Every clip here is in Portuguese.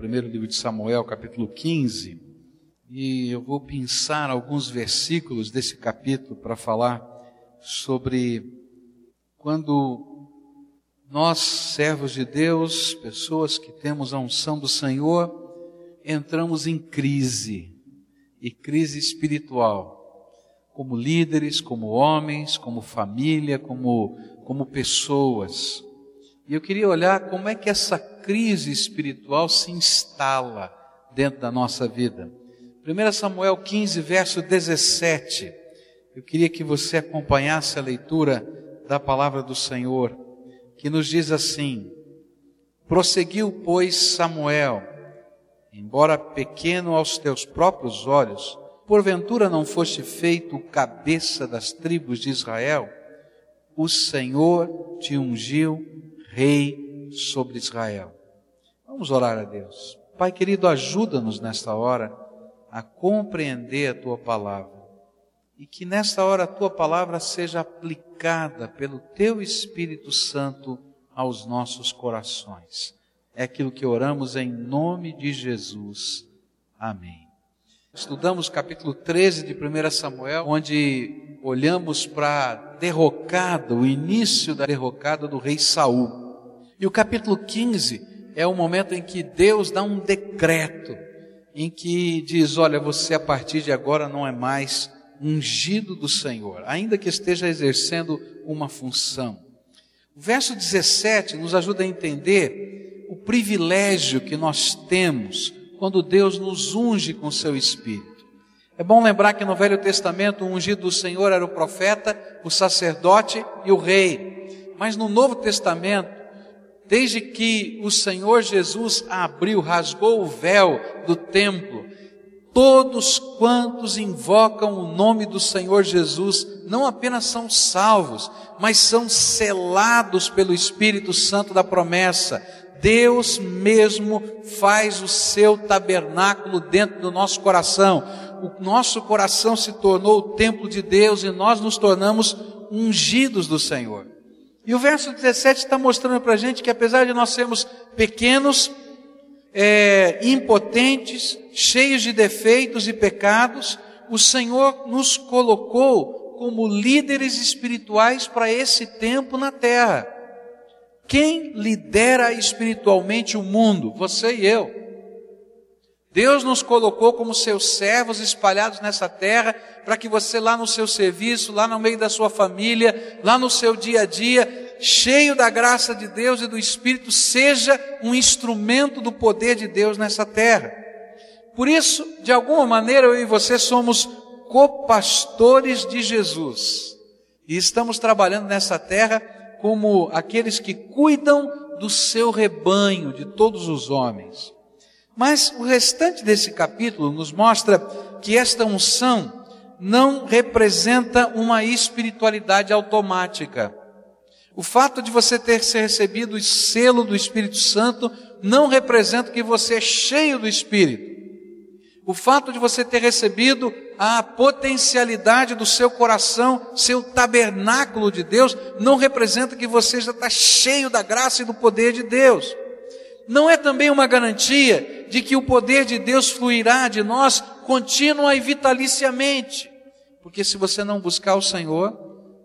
primeiro livro de Samuel, capítulo 15, e eu vou pensar alguns versículos desse capítulo para falar sobre quando nós, servos de Deus, pessoas que temos a unção do Senhor, entramos em crise, e crise espiritual, como líderes, como homens, como família, como, como pessoas. E eu queria olhar como é que essa crise espiritual se instala dentro da nossa vida. 1 Samuel 15, verso 17. Eu queria que você acompanhasse a leitura da palavra do Senhor, que nos diz assim: Prosseguiu, pois, Samuel, embora pequeno aos teus próprios olhos, porventura não foste feito cabeça das tribos de Israel? O Senhor te ungiu rei sobre Israel. Vamos orar a Deus. Pai querido, ajuda-nos nesta hora a compreender a tua palavra e que nesta hora a tua palavra seja aplicada pelo teu Espírito Santo aos nossos corações. É aquilo que oramos em nome de Jesus. Amém. Estudamos capítulo 13 de 1 Samuel, onde olhamos para a derrocada, o início da derrocada do rei Saul. E o capítulo 15 é o momento em que Deus dá um decreto, em que diz: Olha, você a partir de agora não é mais ungido do Senhor, ainda que esteja exercendo uma função. O verso 17 nos ajuda a entender o privilégio que nós temos quando Deus nos unge com seu Espírito. É bom lembrar que no Velho Testamento o ungido do Senhor era o profeta, o sacerdote e o rei. Mas no Novo Testamento, desde que o Senhor Jesus abriu, rasgou o véu do templo Todos quantos invocam o nome do Senhor Jesus não apenas são salvos, mas são selados pelo Espírito Santo da promessa. Deus mesmo faz o seu tabernáculo dentro do nosso coração. O nosso coração se tornou o templo de Deus e nós nos tornamos ungidos do Senhor. E o verso 17 está mostrando para a gente que apesar de nós sermos pequenos, é, impotentes, cheios de defeitos e pecados, o Senhor nos colocou como líderes espirituais para esse tempo na terra. Quem lidera espiritualmente o mundo? Você e eu. Deus nos colocou como seus servos espalhados nessa terra, para que você lá no seu serviço, lá no meio da sua família, lá no seu dia a dia, cheio da graça de Deus e do Espírito, seja um instrumento do poder de Deus nessa terra. Por isso, de alguma maneira, eu e você somos copastores de Jesus. E estamos trabalhando nessa terra como aqueles que cuidam do seu rebanho, de todos os homens. Mas o restante desse capítulo nos mostra que esta unção não representa uma espiritualidade automática. O fato de você ter recebido o selo do Espírito Santo não representa que você é cheio do Espírito. O fato de você ter recebido a potencialidade do seu coração, seu tabernáculo de Deus, não representa que você já está cheio da graça e do poder de Deus. Não é também uma garantia de que o poder de Deus fluirá de nós contínua e vitaliciamente. Porque se você não buscar o Senhor,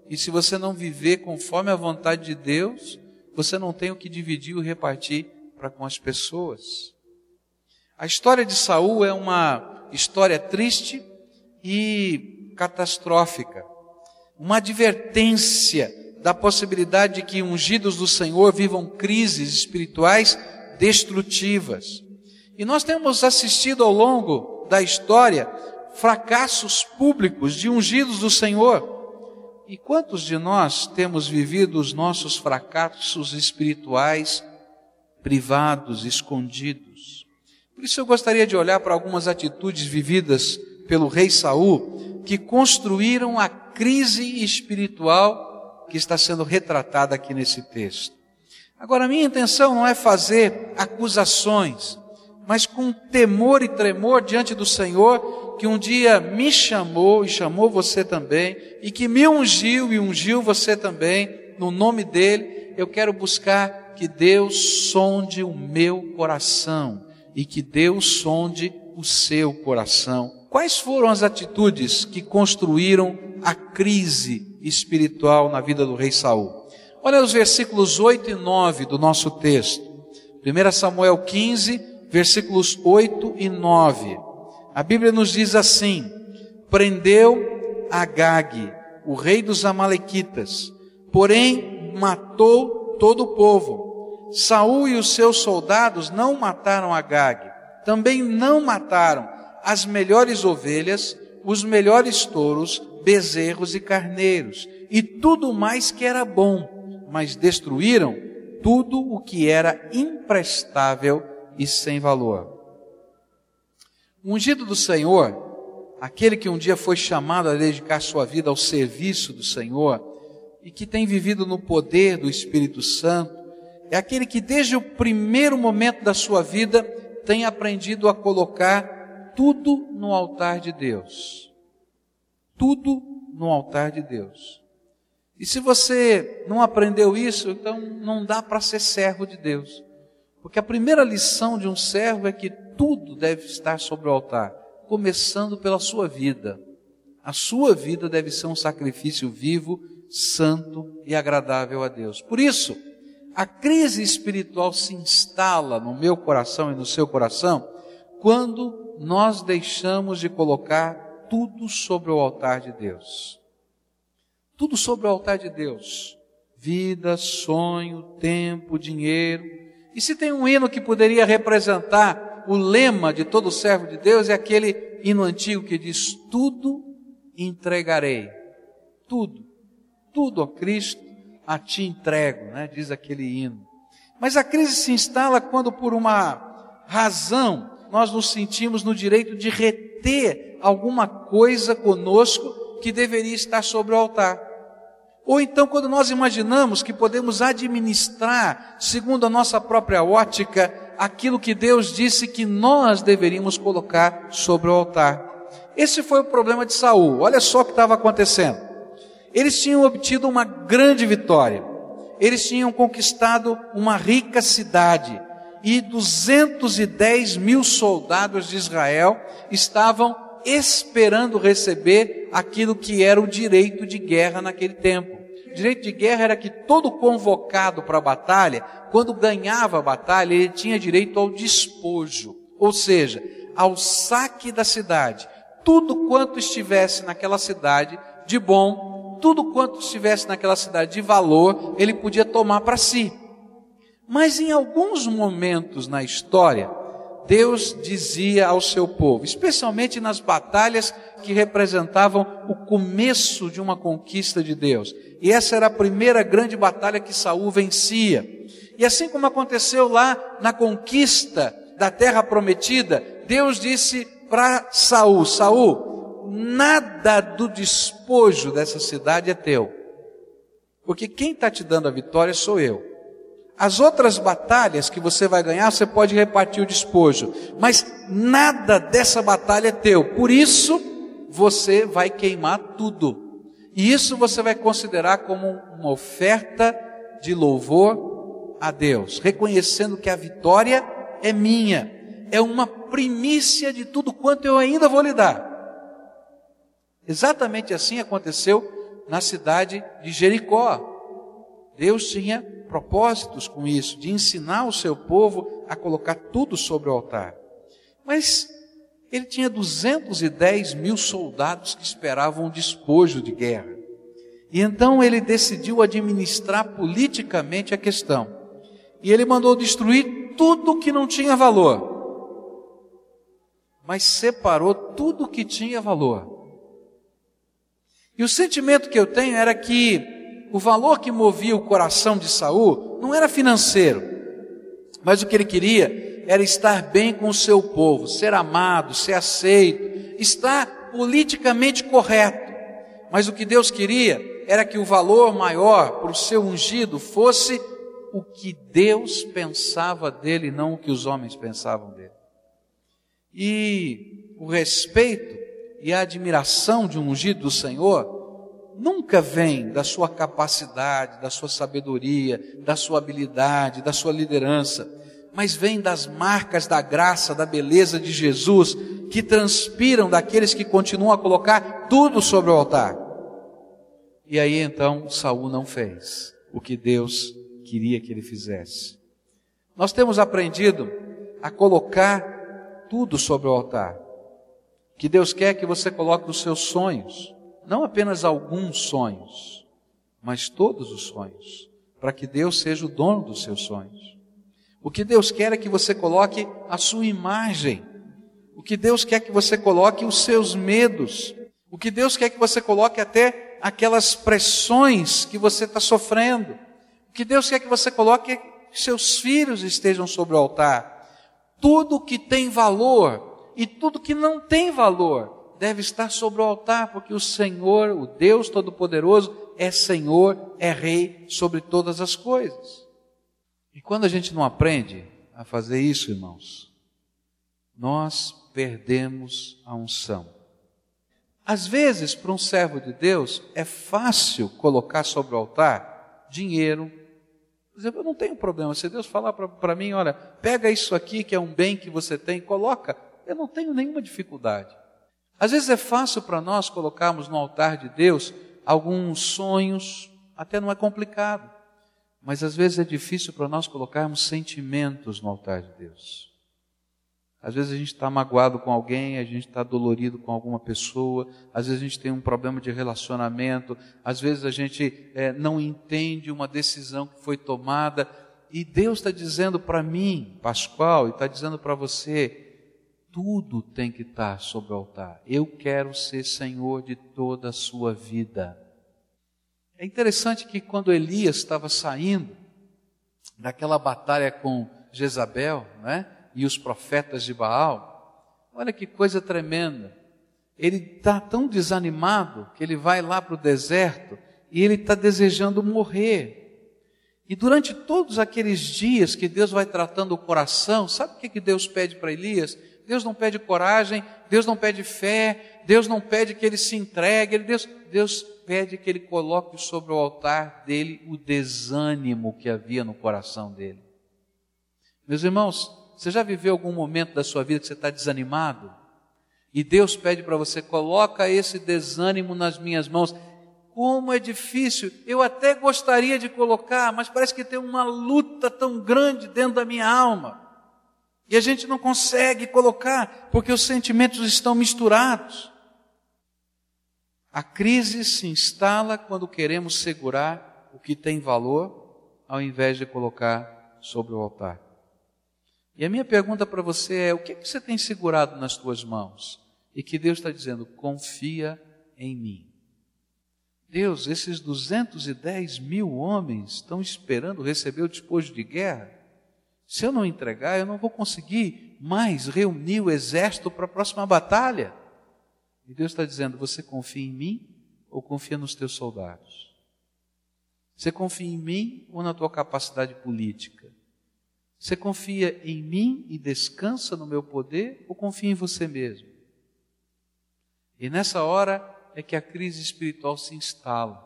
e se você não viver conforme a vontade de Deus, você não tem o que dividir ou repartir para com as pessoas. A história de Saul é uma história triste e catastrófica. Uma advertência da possibilidade de que ungidos do Senhor vivam crises espirituais destrutivas. E nós temos assistido ao longo da história fracassos públicos de ungidos do Senhor e quantos de nós temos vivido os nossos fracassos espirituais privados, escondidos? Por isso eu gostaria de olhar para algumas atitudes vividas pelo rei Saul que construíram a crise espiritual que está sendo retratada aqui nesse texto. Agora, a minha intenção não é fazer acusações, mas com temor e tremor diante do Senhor, que um dia me chamou e chamou você também, e que me ungiu e ungiu você também, no nome dele, eu quero buscar que Deus sonde o meu coração e que Deus sonde o seu coração. Quais foram as atitudes que construíram a crise espiritual na vida do rei Saul? Olha os versículos 8 e 9 do nosso texto. 1 Samuel 15, versículos 8 e 9. A Bíblia nos diz assim: Prendeu Agag, o rei dos amalequitas, porém matou todo o povo. Saul e os seus soldados não mataram Agag, também não mataram as melhores ovelhas, os melhores touros, bezerros e carneiros, e tudo mais que era bom, mas destruíram tudo o que era imprestável e sem valor. O ungido do Senhor, aquele que um dia foi chamado a dedicar sua vida ao serviço do Senhor e que tem vivido no poder do Espírito Santo, é aquele que desde o primeiro momento da sua vida tem aprendido a colocar tudo no altar de Deus. Tudo no altar de Deus. E se você não aprendeu isso, então não dá para ser servo de Deus. Porque a primeira lição de um servo é que tudo deve estar sobre o altar, começando pela sua vida. A sua vida deve ser um sacrifício vivo, santo e agradável a Deus. Por isso, a crise espiritual se instala no meu coração e no seu coração quando nós deixamos de colocar tudo sobre o altar de Deus. Tudo sobre o altar de Deus. Vida, sonho, tempo, dinheiro. E se tem um hino que poderia representar o lema de todo servo de Deus, é aquele hino antigo que diz: Tudo entregarei. Tudo. Tudo, ó Cristo, a ti entrego, né? diz aquele hino. Mas a crise se instala quando, por uma razão, nós nos sentimos no direito de reter alguma coisa conosco que deveria estar sobre o altar. Ou então, quando nós imaginamos que podemos administrar, segundo a nossa própria ótica, aquilo que Deus disse que nós deveríamos colocar sobre o altar. Esse foi o problema de Saul. Olha só o que estava acontecendo. Eles tinham obtido uma grande vitória. Eles tinham conquistado uma rica cidade. E 210 mil soldados de Israel estavam esperando receber aquilo que era o direito de guerra naquele tempo. O direito de guerra era que todo convocado para a batalha, quando ganhava a batalha, ele tinha direito ao despojo, ou seja, ao saque da cidade. Tudo quanto estivesse naquela cidade de bom tudo quanto estivesse naquela cidade de valor, ele podia tomar para si. Mas em alguns momentos na história, Deus dizia ao seu povo, especialmente nas batalhas que representavam o começo de uma conquista de Deus. E essa era a primeira grande batalha que Saul vencia. E assim como aconteceu lá na conquista da terra prometida, Deus disse para Saul: Saul, nada do despojo dessa cidade é teu. Porque quem está te dando a vitória sou eu. As outras batalhas que você vai ganhar, você pode repartir o despojo, mas nada dessa batalha é teu. Por isso, você vai queimar tudo. E isso você vai considerar como uma oferta de louvor a Deus, reconhecendo que a vitória é minha, é uma primícia de tudo quanto eu ainda vou lhe dar. Exatamente assim aconteceu na cidade de Jericó. Deus tinha propósitos com isso, de ensinar o seu povo a colocar tudo sobre o altar. Mas ele tinha 210 mil soldados que esperavam um despojo de guerra. E então ele decidiu administrar politicamente a questão. E ele mandou destruir tudo que não tinha valor. Mas separou tudo que tinha valor e o sentimento que eu tenho era que o valor que movia o coração de Saul não era financeiro, mas o que ele queria era estar bem com o seu povo, ser amado, ser aceito, estar politicamente correto. Mas o que Deus queria era que o valor maior para o seu ungido fosse o que Deus pensava dele, não o que os homens pensavam dele. E o respeito e a admiração de um ungido do Senhor nunca vem da sua capacidade, da sua sabedoria, da sua habilidade, da sua liderança, mas vem das marcas da graça, da beleza de Jesus, que transpiram daqueles que continuam a colocar tudo sobre o altar. E aí então Saul não fez o que Deus queria que ele fizesse. Nós temos aprendido a colocar tudo sobre o altar. Que Deus quer que você coloque os seus sonhos, não apenas alguns sonhos, mas todos os sonhos, para que Deus seja o dono dos seus sonhos. O que Deus quer é que você coloque a sua imagem. O que Deus quer é que você coloque os seus medos. O que Deus quer é que você coloque até aquelas pressões que você está sofrendo. O que Deus quer que você coloque é que seus filhos estejam sobre o altar. Tudo que tem valor e tudo que não tem valor deve estar sobre o altar, porque o Senhor, o Deus Todo-Poderoso, é Senhor, é Rei sobre todas as coisas. E quando a gente não aprende a fazer isso, irmãos, nós perdemos a unção. Às vezes, para um servo de Deus, é fácil colocar sobre o altar dinheiro, por exemplo, eu não tenho problema. Se Deus falar para mim, olha, pega isso aqui que é um bem que você tem, coloca, eu não tenho nenhuma dificuldade. Às vezes é fácil para nós colocarmos no altar de Deus alguns sonhos, até não é complicado. Mas às vezes é difícil para nós colocarmos sentimentos no altar de Deus. Às vezes a gente está magoado com alguém, a gente está dolorido com alguma pessoa, às vezes a gente tem um problema de relacionamento, às vezes a gente é, não entende uma decisão que foi tomada, e Deus está dizendo para mim, Pascoal, e está dizendo para você, tudo tem que estar sobre o altar. Eu quero ser Senhor de toda a sua vida. É interessante que quando Elias estava saindo daquela batalha com Jezabel, não é? e os profetas de Baal. Olha que coisa tremenda. Ele está tão desanimado que ele vai lá para o deserto e ele está desejando morrer. E durante todos aqueles dias que Deus vai tratando o coração, sabe o que, que Deus pede para Elias? Deus não pede coragem, Deus não pede fé, Deus não pede que ele se entregue, Deus, Deus pede que ele coloque sobre o altar dele o desânimo que havia no coração dele. Meus irmãos, você já viveu algum momento da sua vida que você está desanimado? E Deus pede para você, coloca esse desânimo nas minhas mãos. Como é difícil, eu até gostaria de colocar, mas parece que tem uma luta tão grande dentro da minha alma. E a gente não consegue colocar, porque os sentimentos estão misturados. A crise se instala quando queremos segurar o que tem valor, ao invés de colocar sobre o altar. E a minha pergunta para você é: o que, é que você tem segurado nas tuas mãos? E que Deus está dizendo: confia em mim. Deus, esses 210 mil homens estão esperando receber o despojo de guerra. Se eu não entregar, eu não vou conseguir mais reunir o exército para a próxima batalha. E Deus está dizendo: você confia em mim ou confia nos teus soldados? Você confia em mim ou na tua capacidade política? Você confia em mim e descansa no meu poder ou confia em você mesmo? E nessa hora é que a crise espiritual se instala,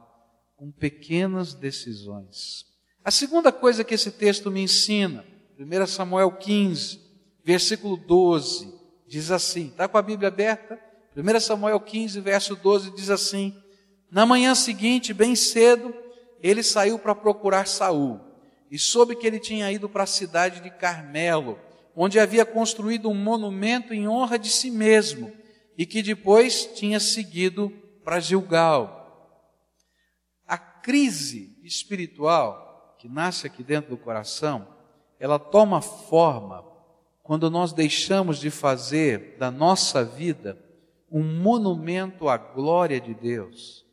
com pequenas decisões. A segunda coisa que esse texto me ensina, 1 Samuel 15, versículo 12, diz assim: está com a Bíblia aberta? 1 Samuel 15, verso 12 diz assim: Na manhã seguinte, bem cedo, ele saiu para procurar Saul e soube que ele tinha ido para a cidade de Carmelo, onde havia construído um monumento em honra de si mesmo e que depois tinha seguido para Gilgal. A crise espiritual que nasce aqui dentro do coração, ela toma forma quando nós deixamos de fazer da nossa vida um monumento à glória de Deus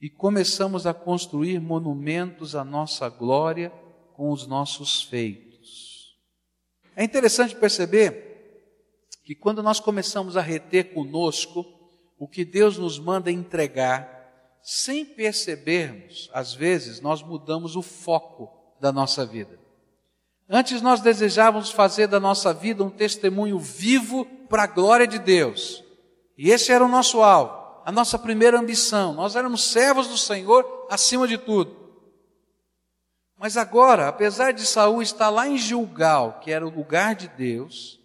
e começamos a construir monumentos à nossa glória com os nossos feitos. É interessante perceber que quando nós começamos a reter conosco o que Deus nos manda entregar, sem percebermos, às vezes nós mudamos o foco da nossa vida. Antes nós desejávamos fazer da nossa vida um testemunho vivo para a glória de Deus. E esse era o nosso alvo, a nossa primeira ambição. Nós éramos servos do Senhor acima de tudo. Mas agora, apesar de Saul estar lá em Gilgal, que era o lugar de Deus,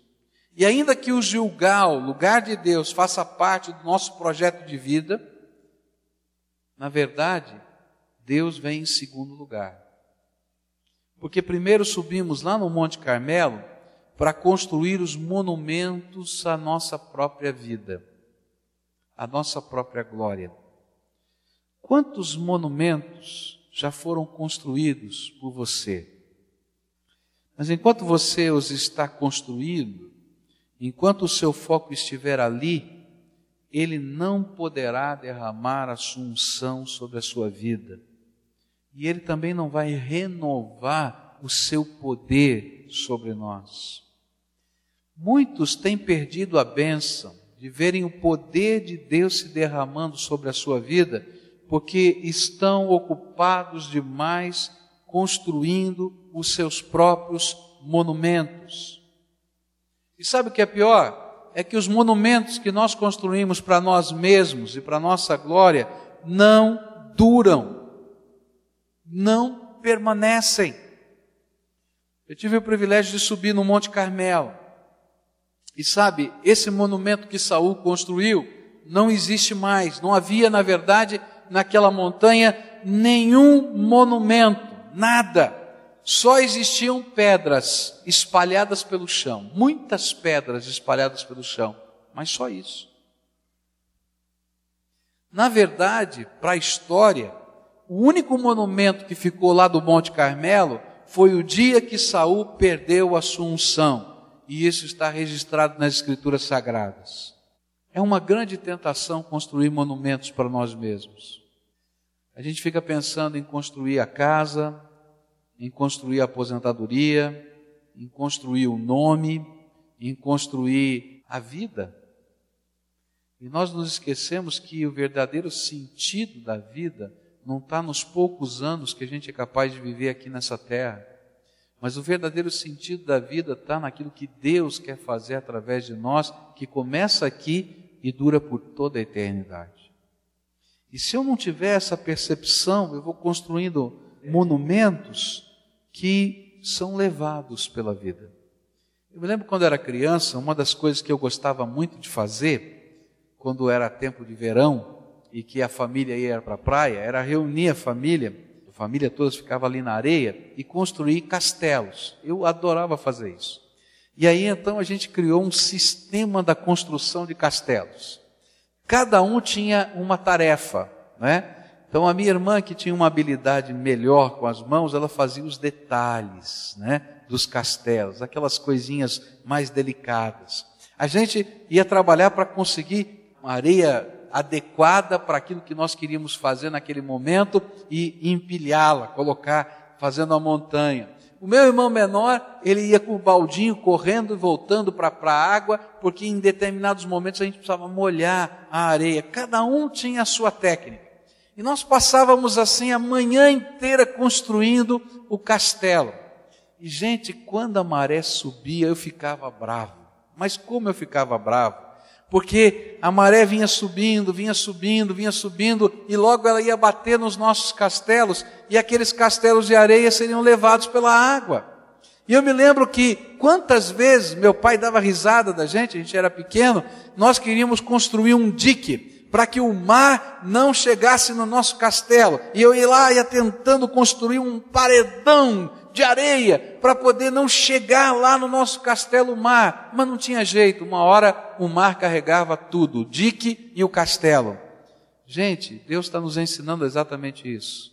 e ainda que o Gilgal, lugar de Deus, faça parte do nosso projeto de vida, na verdade, Deus vem em segundo lugar. Porque primeiro subimos lá no Monte Carmelo para construir os monumentos à nossa própria vida, à nossa própria glória. Quantos monumentos já foram construídos por você? Mas enquanto você os está construindo, enquanto o seu foco estiver ali, ele não poderá derramar a sua unção sobre a sua vida. E ele também não vai renovar o seu poder sobre nós. Muitos têm perdido a bênção de verem o poder de Deus se derramando sobre a sua vida, porque estão ocupados demais construindo os seus próprios monumentos. E sabe o que é pior? é que os monumentos que nós construímos para nós mesmos e para nossa glória não duram, não permanecem. Eu tive o privilégio de subir no Monte Carmelo. E sabe, esse monumento que Saul construiu não existe mais. Não havia, na verdade, naquela montanha nenhum monumento, nada. Só existiam pedras espalhadas pelo chão, muitas pedras espalhadas pelo chão, mas só isso. Na verdade, para a história, o único monumento que ficou lá do Monte Carmelo foi o dia que Saul perdeu a sua unção, e isso está registrado nas escrituras sagradas. É uma grande tentação construir monumentos para nós mesmos. A gente fica pensando em construir a casa, em construir a aposentadoria, em construir o nome, em construir a vida. E nós nos esquecemos que o verdadeiro sentido da vida não está nos poucos anos que a gente é capaz de viver aqui nessa terra, mas o verdadeiro sentido da vida está naquilo que Deus quer fazer através de nós, que começa aqui e dura por toda a eternidade. E se eu não tiver essa percepção, eu vou construindo monumentos que são levados pela vida. Eu me lembro quando era criança, uma das coisas que eu gostava muito de fazer, quando era tempo de verão e que a família ia para a praia, era reunir a família, a família toda ficava ali na areia e construir castelos. Eu adorava fazer isso. E aí então a gente criou um sistema da construção de castelos. Cada um tinha uma tarefa, né? Então a minha irmã que tinha uma habilidade melhor com as mãos, ela fazia os detalhes, né, dos castelos, aquelas coisinhas mais delicadas. A gente ia trabalhar para conseguir areia adequada para aquilo que nós queríamos fazer naquele momento e empilhá-la, colocar, fazendo a montanha. O meu irmão menor, ele ia com o baldinho correndo e voltando para a água, porque em determinados momentos a gente precisava molhar a areia. Cada um tinha a sua técnica. E nós passávamos assim a manhã inteira construindo o castelo. E, gente, quando a maré subia, eu ficava bravo. Mas como eu ficava bravo? Porque a maré vinha subindo, vinha subindo, vinha subindo, e logo ela ia bater nos nossos castelos, e aqueles castelos de areia seriam levados pela água. E eu me lembro que quantas vezes meu pai dava risada da gente, a gente era pequeno, nós queríamos construir um dique para que o mar não chegasse no nosso castelo. E eu ia lá, ia tentando construir um paredão de areia para poder não chegar lá no nosso castelo mar. Mas não tinha jeito, uma hora o mar carregava tudo, o dique e o castelo. Gente, Deus está nos ensinando exatamente isso.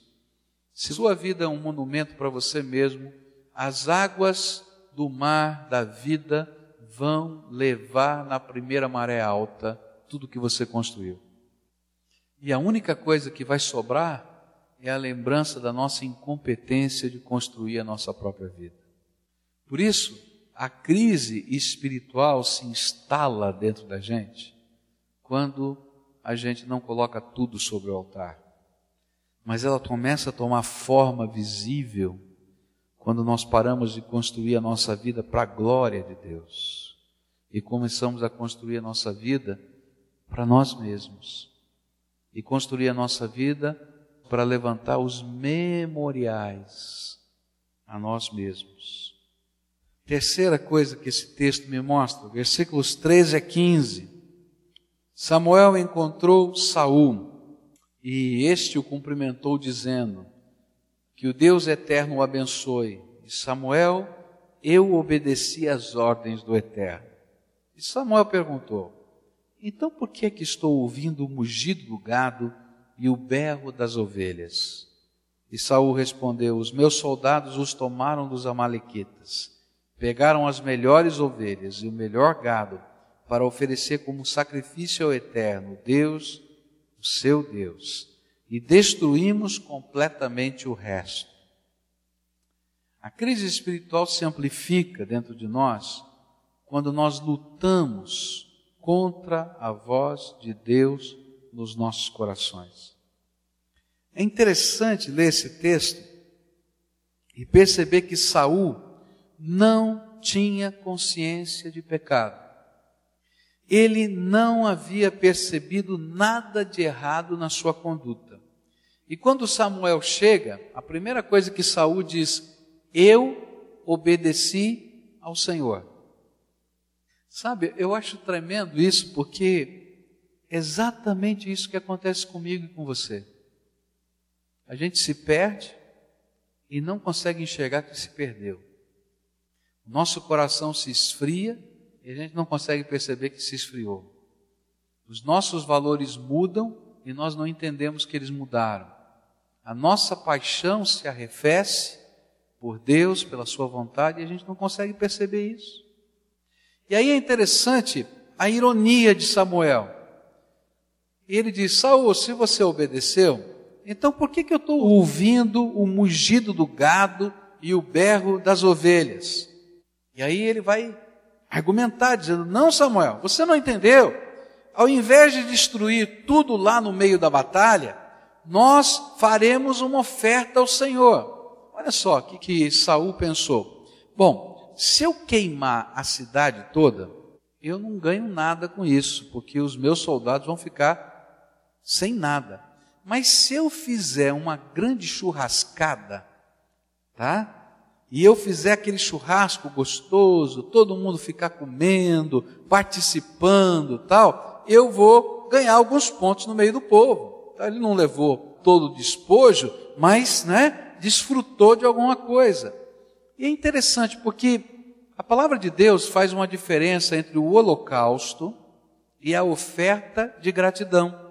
Se sua vida é um monumento para você mesmo, as águas do mar da vida vão levar na primeira maré alta tudo que você construiu. E a única coisa que vai sobrar é a lembrança da nossa incompetência de construir a nossa própria vida. Por isso, a crise espiritual se instala dentro da gente quando a gente não coloca tudo sobre o altar. Mas ela começa a tomar forma visível quando nós paramos de construir a nossa vida para a glória de Deus e começamos a construir a nossa vida para nós mesmos e construir a nossa vida para levantar os memoriais a nós mesmos. Terceira coisa que esse texto me mostra, versículos 13 a 15. Samuel encontrou Saul e este o cumprimentou dizendo: Que o Deus eterno o abençoe. E Samuel, eu obedeci às ordens do eterno. E Samuel perguntou: Então por que é que estou ouvindo o mugido do gado e o berro das ovelhas? E Saul respondeu: Os meus soldados os tomaram dos amalequitas pegaram as melhores ovelhas e o melhor gado para oferecer como sacrifício ao Eterno, Deus, o seu Deus, e destruímos completamente o resto. A crise espiritual se amplifica dentro de nós quando nós lutamos contra a voz de Deus nos nossos corações. É interessante ler esse texto e perceber que Saul não tinha consciência de pecado. Ele não havia percebido nada de errado na sua conduta. E quando Samuel chega, a primeira coisa que Saul diz: Eu obedeci ao Senhor. Sabe, eu acho tremendo isso porque exatamente isso que acontece comigo e com você. A gente se perde e não consegue enxergar que se perdeu nosso coração se esfria e a gente não consegue perceber que se esfriou. Os nossos valores mudam e nós não entendemos que eles mudaram. A nossa paixão se arrefece por Deus, pela Sua vontade, e a gente não consegue perceber isso. E aí é interessante a ironia de Samuel. Ele diz: Saul, se você obedeceu, então por que, que eu estou ouvindo o mugido do gado e o berro das ovelhas? E aí ele vai argumentar, dizendo: Não, Samuel, você não entendeu. Ao invés de destruir tudo lá no meio da batalha, nós faremos uma oferta ao Senhor. Olha só o que, que Saul pensou. Bom, se eu queimar a cidade toda, eu não ganho nada com isso, porque os meus soldados vão ficar sem nada. Mas se eu fizer uma grande churrascada, tá? e eu fizer aquele churrasco gostoso, todo mundo ficar comendo, participando, tal, eu vou ganhar alguns pontos no meio do povo. Então, ele não levou todo o despojo, mas, né, desfrutou de alguma coisa. E é interessante porque a palavra de Deus faz uma diferença entre o holocausto e a oferta de gratidão.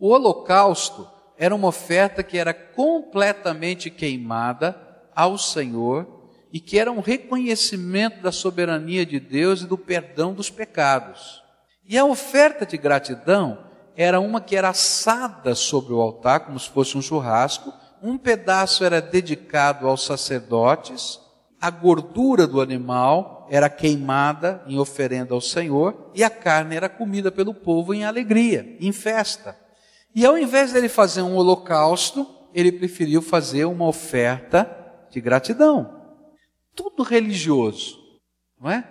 O holocausto era uma oferta que era completamente queimada ao Senhor e que era um reconhecimento da soberania de Deus e do perdão dos pecados. E a oferta de gratidão era uma que era assada sobre o altar, como se fosse um churrasco, um pedaço era dedicado aos sacerdotes, a gordura do animal era queimada em oferenda ao Senhor e a carne era comida pelo povo em alegria, em festa. E ao invés dele fazer um holocausto, ele preferiu fazer uma oferta de gratidão. Tudo religioso, não é?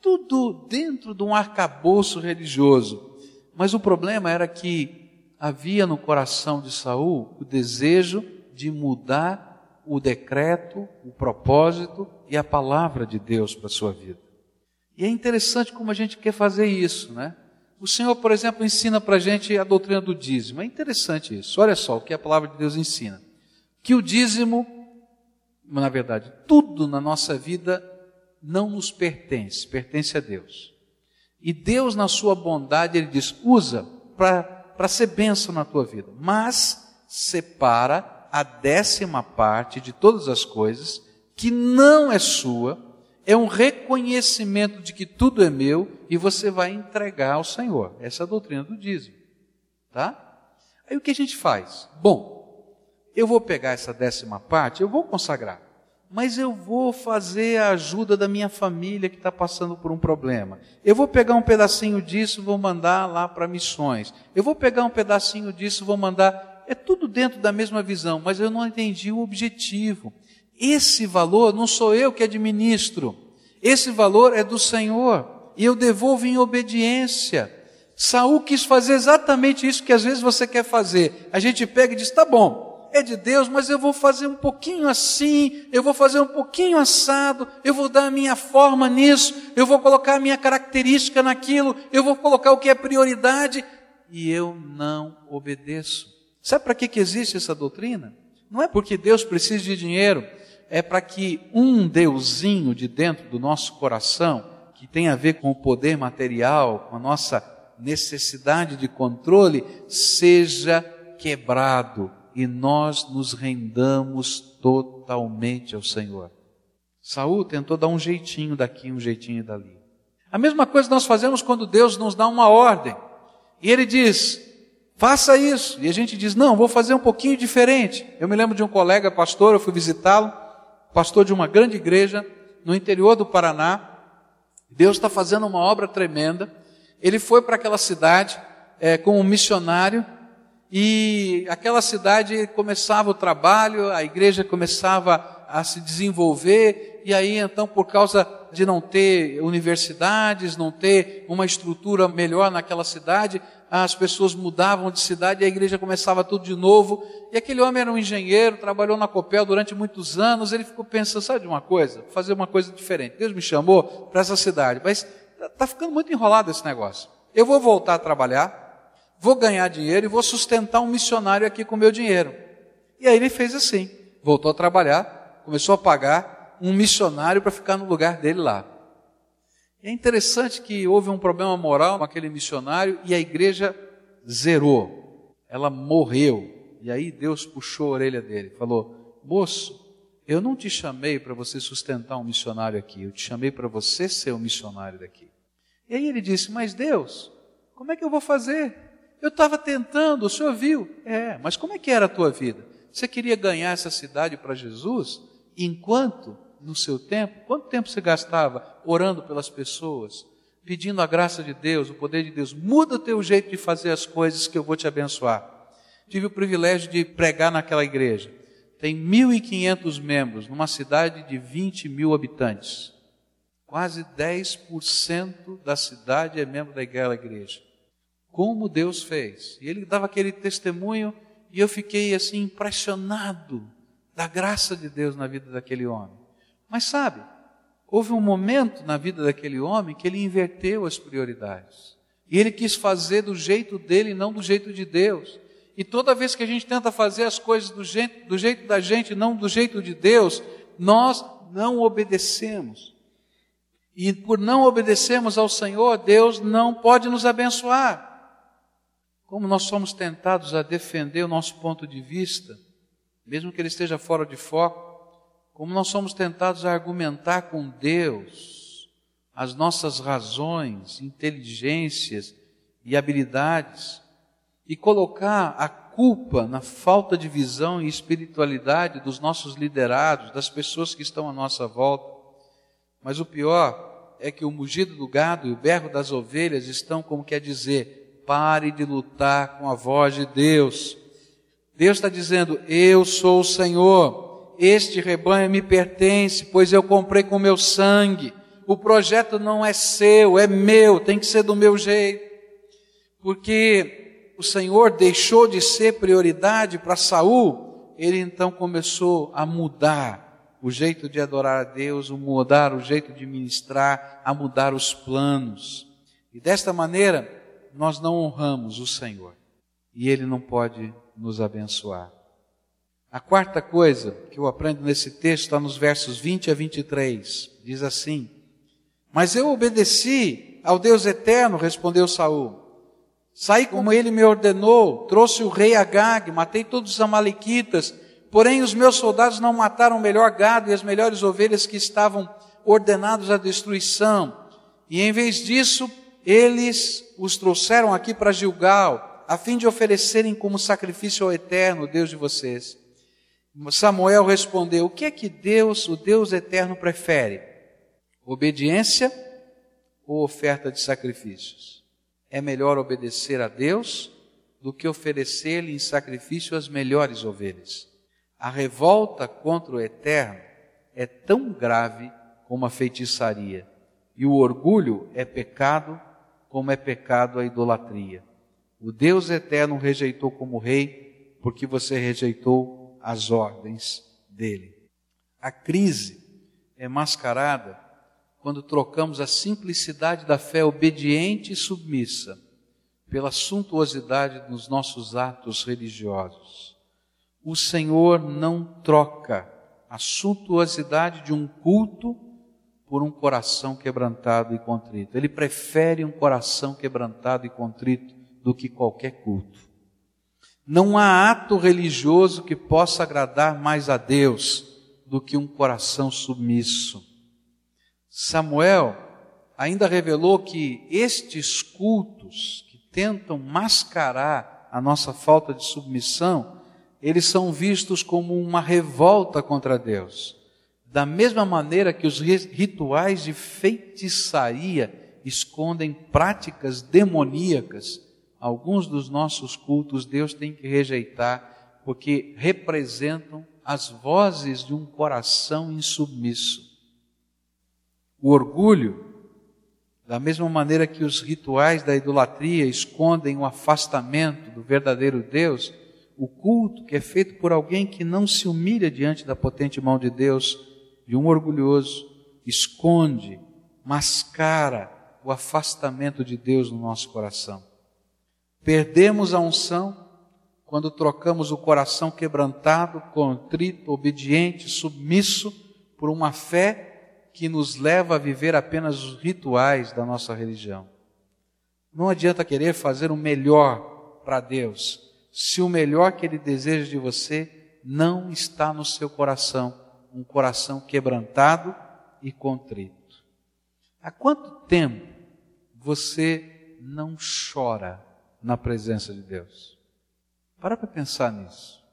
Tudo dentro de um arcabouço religioso. Mas o problema era que havia no coração de Saul o desejo de mudar o decreto, o propósito e a palavra de Deus para a sua vida. E é interessante como a gente quer fazer isso, né? O Senhor, por exemplo, ensina para a gente a doutrina do dízimo. É interessante isso. Olha só o que a palavra de Deus ensina. Que o dízimo na verdade, tudo na nossa vida não nos pertence, pertence a Deus. E Deus, na sua bondade, Ele diz: usa para ser bênção na tua vida, mas separa a décima parte de todas as coisas que não é sua, é um reconhecimento de que tudo é meu e você vai entregar ao Senhor. Essa é a doutrina do dízimo. Tá? Aí o que a gente faz? Bom, eu vou pegar essa décima parte, eu vou consagrar, mas eu vou fazer a ajuda da minha família que está passando por um problema. Eu vou pegar um pedacinho disso, vou mandar lá para missões. Eu vou pegar um pedacinho disso, vou mandar. É tudo dentro da mesma visão, mas eu não entendi o objetivo. Esse valor não sou eu que administro. Esse valor é do Senhor. E eu devolvo em obediência. Saul quis fazer exatamente isso que às vezes você quer fazer. A gente pega e diz: tá bom, é de Deus, mas eu vou fazer um pouquinho assim, eu vou fazer um pouquinho assado, eu vou dar a minha forma nisso, eu vou colocar a minha característica naquilo, eu vou colocar o que é prioridade, e eu não obedeço. Sabe para que, que existe essa doutrina? Não é porque Deus precisa de dinheiro, é para que um deusinho de dentro do nosso coração, que tem a ver com o poder material, com a nossa necessidade de controle, seja quebrado e nós nos rendamos totalmente ao Senhor. Saul tentou dar um jeitinho daqui, um jeitinho dali. A mesma coisa nós fazemos quando Deus nos dá uma ordem. E ele diz: faça isso. E a gente diz: não, vou fazer um pouquinho diferente. Eu me lembro de um colega pastor, eu fui visitá-lo, pastor de uma grande igreja no interior do Paraná. Deus está fazendo uma obra tremenda. Ele foi para aquela cidade é, com um missionário e aquela cidade começava o trabalho, a igreja começava a se desenvolver, e aí então, por causa de não ter universidades, não ter uma estrutura melhor naquela cidade, as pessoas mudavam de cidade e a igreja começava tudo de novo. E aquele homem era um engenheiro, trabalhou na Copel durante muitos anos. Ele ficou pensando: sabe de uma coisa? Vou fazer uma coisa diferente. Deus me chamou para essa cidade, mas está tá ficando muito enrolado esse negócio. Eu vou voltar a trabalhar, vou ganhar dinheiro e vou sustentar um missionário aqui com meu dinheiro. E aí ele fez assim: voltou a trabalhar, começou a pagar um missionário para ficar no lugar dele lá. É interessante que houve um problema moral com aquele missionário e a igreja zerou. Ela morreu. E aí Deus puxou a orelha dele, falou: "Moço, eu não te chamei para você sustentar um missionário aqui, eu te chamei para você ser o um missionário daqui". E aí ele disse: "Mas Deus, como é que eu vou fazer? Eu estava tentando, o senhor viu? É, mas como é que era a tua vida? Você queria ganhar essa cidade para Jesus enquanto no seu tempo? Quanto tempo você gastava orando pelas pessoas, pedindo a graça de Deus, o poder de Deus? Muda o teu jeito de fazer as coisas que eu vou te abençoar. Tive o privilégio de pregar naquela igreja. Tem 1.500 membros, numa cidade de 20 mil habitantes. Quase 10% da cidade é membro daquela igreja. Como Deus fez. E ele dava aquele testemunho e eu fiquei assim impressionado da graça de Deus na vida daquele homem. Mas sabe, houve um momento na vida daquele homem que ele inverteu as prioridades. E ele quis fazer do jeito dele não do jeito de Deus. E toda vez que a gente tenta fazer as coisas do jeito, do jeito da gente, não do jeito de Deus, nós não obedecemos. E por não obedecermos ao Senhor, Deus não pode nos abençoar. Como nós somos tentados a defender o nosso ponto de vista, mesmo que ele esteja fora de foco, como nós somos tentados a argumentar com Deus as nossas razões, inteligências e habilidades, e colocar a culpa na falta de visão e espiritualidade dos nossos liderados, das pessoas que estão à nossa volta. Mas o pior é que o mugido do gado e o berro das ovelhas estão, como quer dizer, pare de lutar com a voz de Deus. Deus está dizendo: Eu sou o Senhor este rebanho me pertence, pois eu comprei com meu sangue. O projeto não é seu, é meu, tem que ser do meu jeito. Porque o Senhor deixou de ser prioridade para Saul, ele então começou a mudar o jeito de adorar a Deus, a mudar o jeito de ministrar, a mudar os planos. E desta maneira, nós não honramos o Senhor. E ele não pode nos abençoar. A quarta coisa que eu aprendo nesse texto está nos versos 20 a 23. Diz assim: Mas eu obedeci ao Deus eterno, respondeu Saul. Saí como ele me ordenou, trouxe o rei Agag, matei todos os amalequitas, porém os meus soldados não mataram o melhor gado e as melhores ovelhas que estavam ordenados à destruição. E em vez disso, eles os trouxeram aqui para Gilgal, a fim de oferecerem como sacrifício ao eterno, Deus de vocês. Samuel respondeu: O que é que Deus, o Deus eterno, prefere? Obediência ou oferta de sacrifícios? É melhor obedecer a Deus do que oferecer-lhe em sacrifício as melhores ovelhas. A revolta contra o eterno é tão grave como a feitiçaria, e o orgulho é pecado como é pecado a idolatria. O Deus eterno rejeitou como rei, porque você rejeitou às ordens dele. A crise é mascarada quando trocamos a simplicidade da fé obediente e submissa pela suntuosidade dos nossos atos religiosos. O Senhor não troca a suntuosidade de um culto por um coração quebrantado e contrito. Ele prefere um coração quebrantado e contrito do que qualquer culto. Não há ato religioso que possa agradar mais a Deus do que um coração submisso. Samuel ainda revelou que estes cultos que tentam mascarar a nossa falta de submissão, eles são vistos como uma revolta contra Deus. Da mesma maneira que os rituais de feitiçaria escondem práticas demoníacas, alguns dos nossos cultos Deus tem que rejeitar, porque representam as vozes de um coração insubmisso. O orgulho, da mesma maneira que os rituais da idolatria escondem o afastamento do verdadeiro Deus, o culto que é feito por alguém que não se humilha diante da potente mão de Deus, de um orgulhoso, esconde, mascara o afastamento de Deus no nosso coração. Perdemos a unção quando trocamos o coração quebrantado, contrito, obediente, submisso por uma fé que nos leva a viver apenas os rituais da nossa religião. Não adianta querer fazer o melhor para Deus, se o melhor que Ele deseja de você não está no seu coração, um coração quebrantado e contrito. Há quanto tempo você não chora na presença de Deus? Para para pensar nisso.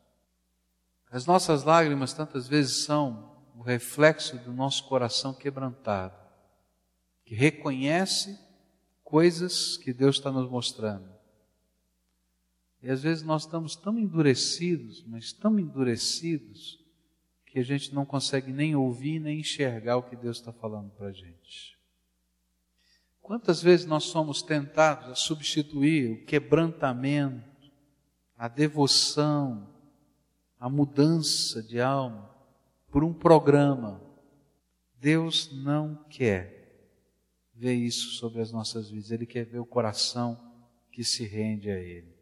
As nossas lágrimas tantas vezes são o reflexo do nosso coração quebrantado, que reconhece coisas que Deus está nos mostrando. E às vezes nós estamos tão endurecidos, mas tão endurecidos, que a gente não consegue nem ouvir nem enxergar o que Deus está falando para a gente. Quantas vezes nós somos tentados a substituir o quebrantamento, a devoção, a mudança de alma por um programa. Deus não quer ver isso sobre as nossas vidas, Ele quer ver o coração que se rende a Ele.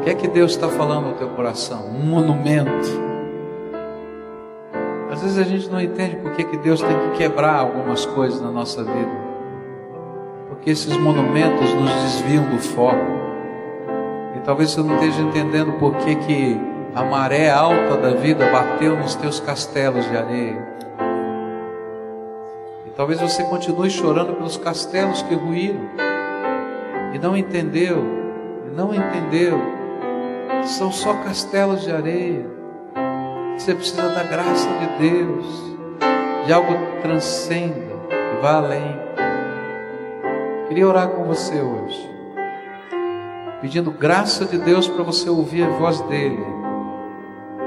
O que é que Deus está falando ao teu coração? Um monumento. Às vezes a gente não entende por que, que Deus tem que quebrar algumas coisas na nossa vida. Porque esses monumentos nos desviam do foco. E talvez você não esteja entendendo por que, que a maré alta da vida bateu nos teus castelos de areia. E talvez você continue chorando pelos castelos que ruíram. E não entendeu, e não entendeu. São só castelos de areia. Você precisa da graça de Deus, de algo que transcenda, que vá além. Queria orar com você hoje, pedindo graça de Deus para você ouvir a voz dele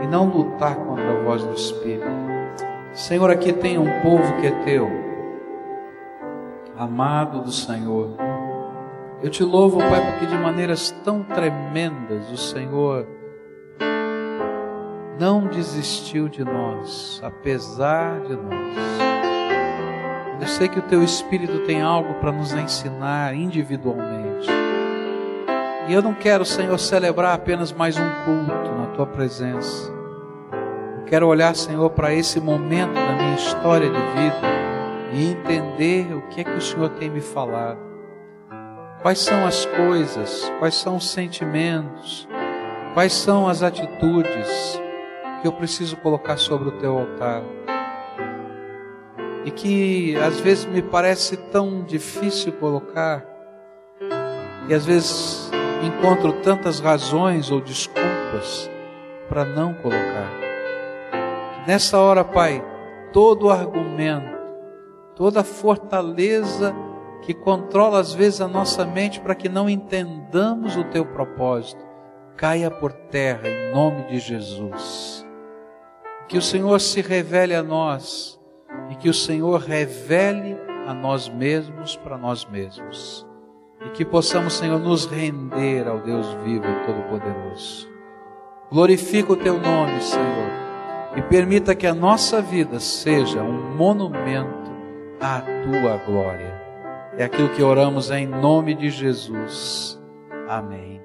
e não lutar contra a voz do Espírito. Senhor, aqui tem um povo que é teu, amado do Senhor. Eu te louvo, Pai, porque de maneiras tão tremendas o Senhor não desistiu de nós, apesar de nós. Eu sei que o teu Espírito tem algo para nos ensinar individualmente. E eu não quero, Senhor, celebrar apenas mais um culto na tua presença. Quero olhar, Senhor, para esse momento da minha história de vida e entender o que é que o Senhor tem me falado. Quais são as coisas, quais são os sentimentos, quais são as atitudes que eu preciso colocar sobre o teu altar. E que às vezes me parece tão difícil colocar, e às vezes encontro tantas razões ou desculpas para não colocar. Nessa hora, Pai, todo argumento, toda fortaleza que controla às vezes a nossa mente para que não entendamos o teu propósito, caia por terra em nome de Jesus que o Senhor se revele a nós e que o Senhor revele a nós mesmos para nós mesmos. E que possamos, Senhor, nos render ao Deus vivo e todo-poderoso. Glorifica o teu nome, Senhor, e permita que a nossa vida seja um monumento à tua glória. É aquilo que oramos em nome de Jesus. Amém.